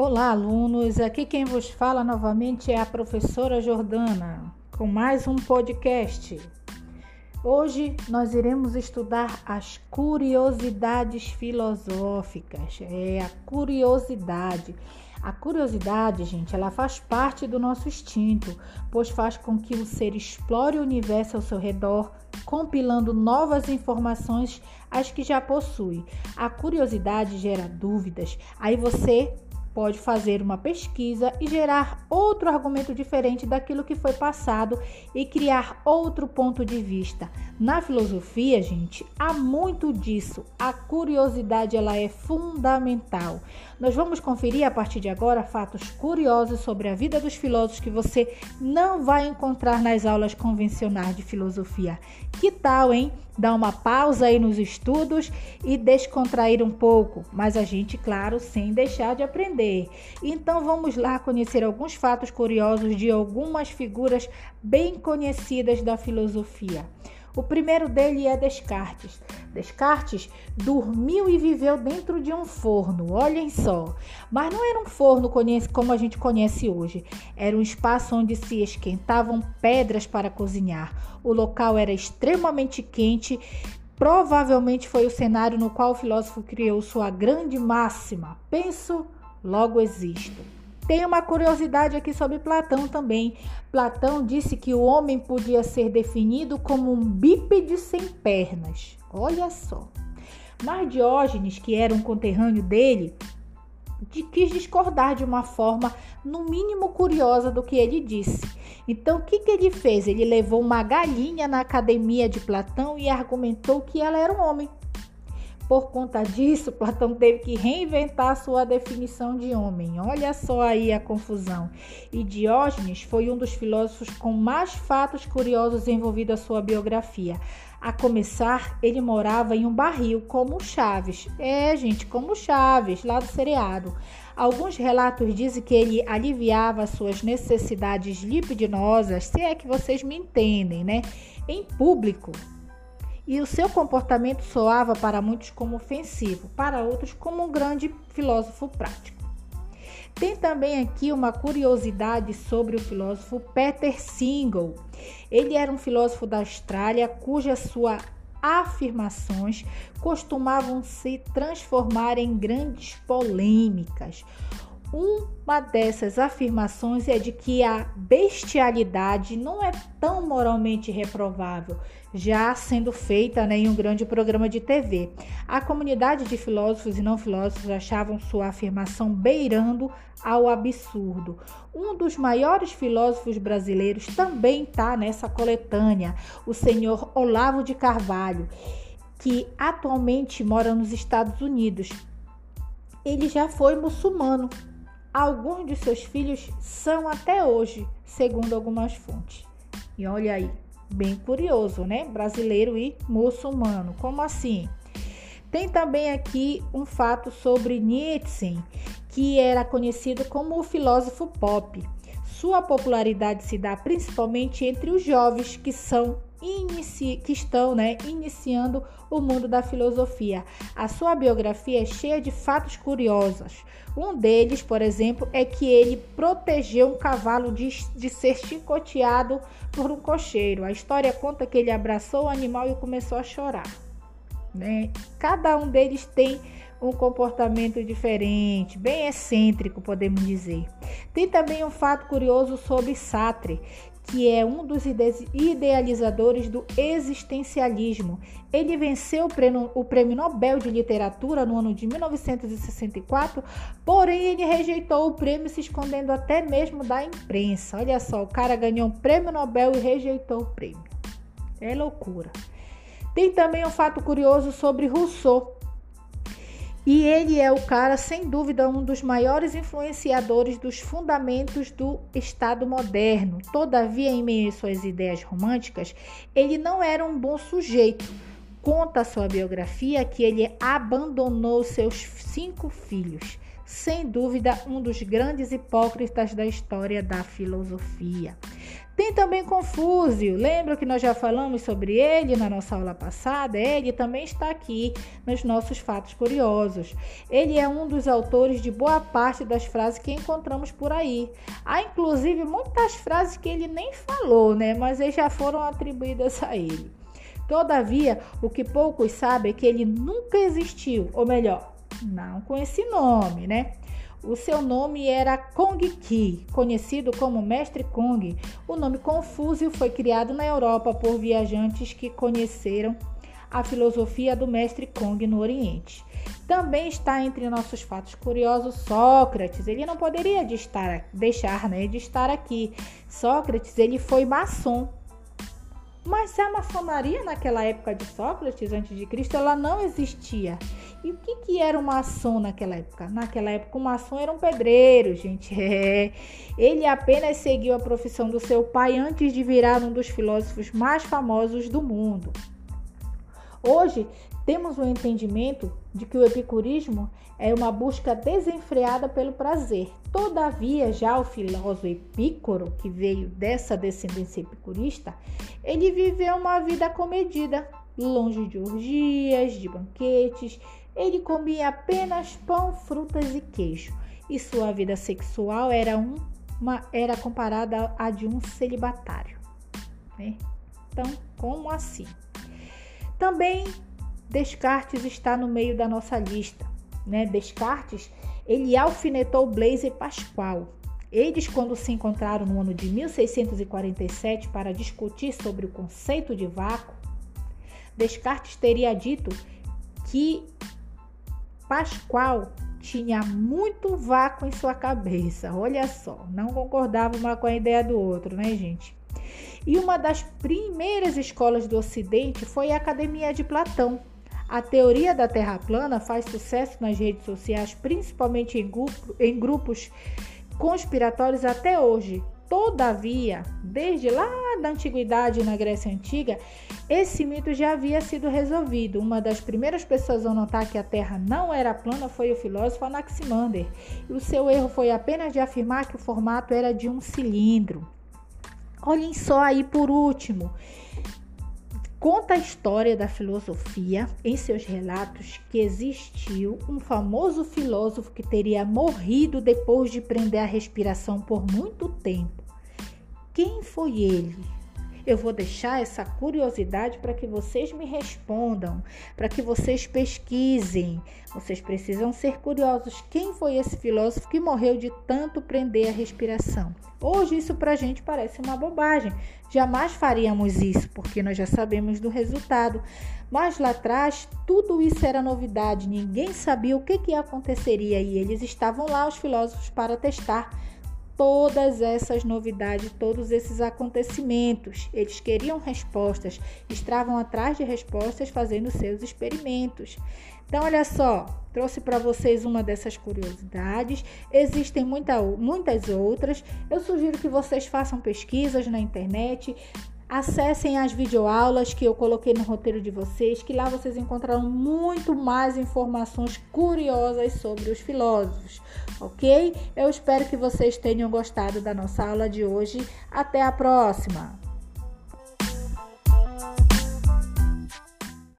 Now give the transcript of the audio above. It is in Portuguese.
Olá, alunos. Aqui quem vos fala novamente é a professora Jordana, com mais um podcast. Hoje nós iremos estudar as curiosidades filosóficas. É a curiosidade. A curiosidade, gente, ela faz parte do nosso instinto, pois faz com que o ser explore o universo ao seu redor, compilando novas informações às que já possui. A curiosidade gera dúvidas. Aí você pode fazer uma pesquisa e gerar outro argumento diferente daquilo que foi passado e criar outro ponto de vista. Na filosofia, gente, há muito disso. A curiosidade ela é fundamental. Nós vamos conferir a partir de agora fatos curiosos sobre a vida dos filósofos que você não vai encontrar nas aulas convencionais de filosofia. Que tal, hein? Dar uma pausa aí nos estudos e descontrair um pouco, mas a gente, claro, sem deixar de aprender. Então vamos lá conhecer alguns fatos curiosos de algumas figuras bem conhecidas da filosofia. O primeiro dele é Descartes. Descartes dormiu e viveu dentro de um forno, olhem só. Mas não era um forno como a gente conhece hoje. Era um espaço onde se esquentavam pedras para cozinhar. O local era extremamente quente. Provavelmente foi o cenário no qual o filósofo criou sua grande máxima: penso, logo existo. Tem uma curiosidade aqui sobre Platão também. Platão disse que o homem podia ser definido como um bípede sem pernas. Olha só. Mas Diógenes, que era um conterrâneo dele, de, quis discordar de uma forma, no mínimo, curiosa do que ele disse. Então, o que, que ele fez? Ele levou uma galinha na academia de Platão e argumentou que ela era um homem. Por conta disso, Platão teve que reinventar sua definição de homem. Olha só aí a confusão. E Diógenes foi um dos filósofos com mais fatos curiosos envolvido a sua biografia. A começar, ele morava em um barril, como Chaves. É, gente, como Chaves, lá do seriado. Alguns relatos dizem que ele aliviava suas necessidades lipidinosas, se é que vocês me entendem, né? Em público e o seu comportamento soava para muitos como ofensivo, para outros como um grande filósofo prático. Tem também aqui uma curiosidade sobre o filósofo Peter Single. Ele era um filósofo da Austrália cujas suas afirmações costumavam se transformar em grandes polêmicas. Uma dessas afirmações é de que a bestialidade não é tão moralmente reprovável, já sendo feita né, em um grande programa de TV. A comunidade de filósofos e não filósofos achavam sua afirmação beirando ao absurdo. Um dos maiores filósofos brasileiros também está nessa coletânea, o senhor Olavo de Carvalho, que atualmente mora nos Estados Unidos. Ele já foi muçulmano Alguns de seus filhos são até hoje, segundo algumas fontes. E olha aí, bem curioso, né? Brasileiro e muçulmano. Como assim? Tem também aqui um fato sobre Nietzsche, que era conhecido como o filósofo pop. Sua popularidade se dá principalmente entre os jovens que são inici... que estão né, iniciando o mundo da filosofia. A sua biografia é cheia de fatos curiosos. Um deles, por exemplo, é que ele protegeu um cavalo de, de ser chicoteado por um cocheiro. A história conta que ele abraçou o animal e começou a chorar. Né? Cada um deles tem um comportamento diferente, bem excêntrico, podemos dizer. Tem também um fato curioso sobre Sartre, que é um dos idealizadores do existencialismo. Ele venceu o prêmio, Nobel de Literatura no ano de 1964, porém ele rejeitou o prêmio, se escondendo até mesmo da imprensa. Olha só, o cara ganhou um prêmio Nobel e rejeitou o prêmio. É loucura. Tem também um fato curioso sobre Rousseau. E ele é o cara, sem dúvida, um dos maiores influenciadores dos fundamentos do Estado moderno. Todavia, em meio às suas ideias românticas, ele não era um bom sujeito. Conta sua biografia que ele abandonou seus cinco filhos. Sem dúvida, um dos grandes hipócritas da história da filosofia. Tem também Confúcio. Lembra que nós já falamos sobre ele na nossa aula passada? Ele também está aqui nos nossos fatos curiosos. Ele é um dos autores de boa parte das frases que encontramos por aí. Há inclusive muitas frases que ele nem falou, né? Mas já foram atribuídas a ele. Todavia, o que poucos sabem é que ele nunca existiu, ou melhor, não com esse nome, né? O seu nome era Kong Ki, conhecido como Mestre Kong. O nome Confúcio foi criado na Europa por viajantes que conheceram a filosofia do Mestre Kong no Oriente. Também está entre nossos fatos curiosos Sócrates. Ele não poderia de estar, deixar né, de estar aqui. Sócrates ele foi maçom mas a maçonaria naquela época de Sócrates, antes de Cristo, ela não existia. E o que, que era um maçom naquela época? Naquela época, o maçom era um pedreiro, gente. É. Ele apenas seguiu a profissão do seu pai antes de virar um dos filósofos mais famosos do mundo. Hoje, temos o entendimento de que o epicurismo é uma busca desenfreada pelo prazer. Todavia, já o filósofo Epícoro, que veio dessa descendência epicurista, ele viveu uma vida comedida, longe de orgias, de banquetes. Ele comia apenas pão, frutas e queijo, e sua vida sexual era, uma, era comparada à de um celibatário. Né? Então, como assim? Também Descartes está no meio da nossa lista. Né? Descartes ele alfinetou Blaise Pascal. Eles, quando se encontraram no ano de 1647 para discutir sobre o conceito de vácuo, Descartes teria dito que Pascal tinha muito vácuo em sua cabeça. Olha só, não concordava uma com a ideia do outro, né, gente? E uma das primeiras escolas do Ocidente foi a Academia de Platão, a teoria da Terra plana faz sucesso nas redes sociais, principalmente em, grupo, em grupos conspiratórios até hoje. Todavia, desde lá da antiguidade na Grécia Antiga, esse mito já havia sido resolvido. Uma das primeiras pessoas a notar que a Terra não era plana foi o filósofo Anaximander. E o seu erro foi apenas de afirmar que o formato era de um cilindro. Olhem só aí por último. Conta a história da filosofia em seus relatos que existiu um famoso filósofo que teria morrido depois de prender a respiração por muito tempo. Quem foi ele? Eu vou deixar essa curiosidade para que vocês me respondam, para que vocês pesquisem. Vocês precisam ser curiosos. Quem foi esse filósofo que morreu de tanto prender a respiração? Hoje isso para a gente parece uma bobagem. Jamais faríamos isso, porque nós já sabemos do resultado. Mas lá atrás, tudo isso era novidade, ninguém sabia o que, que aconteceria e eles estavam lá, os filósofos, para testar todas essas novidades, todos esses acontecimentos. Eles queriam respostas, estavam atrás de respostas fazendo seus experimentos. Então, olha só, trouxe para vocês uma dessas curiosidades. Existem muita, muitas outras. Eu sugiro que vocês façam pesquisas na internet, Acessem as videoaulas que eu coloquei no roteiro de vocês, que lá vocês encontrarão muito mais informações curiosas sobre os filósofos, ok? Eu espero que vocês tenham gostado da nossa aula de hoje. Até a próxima!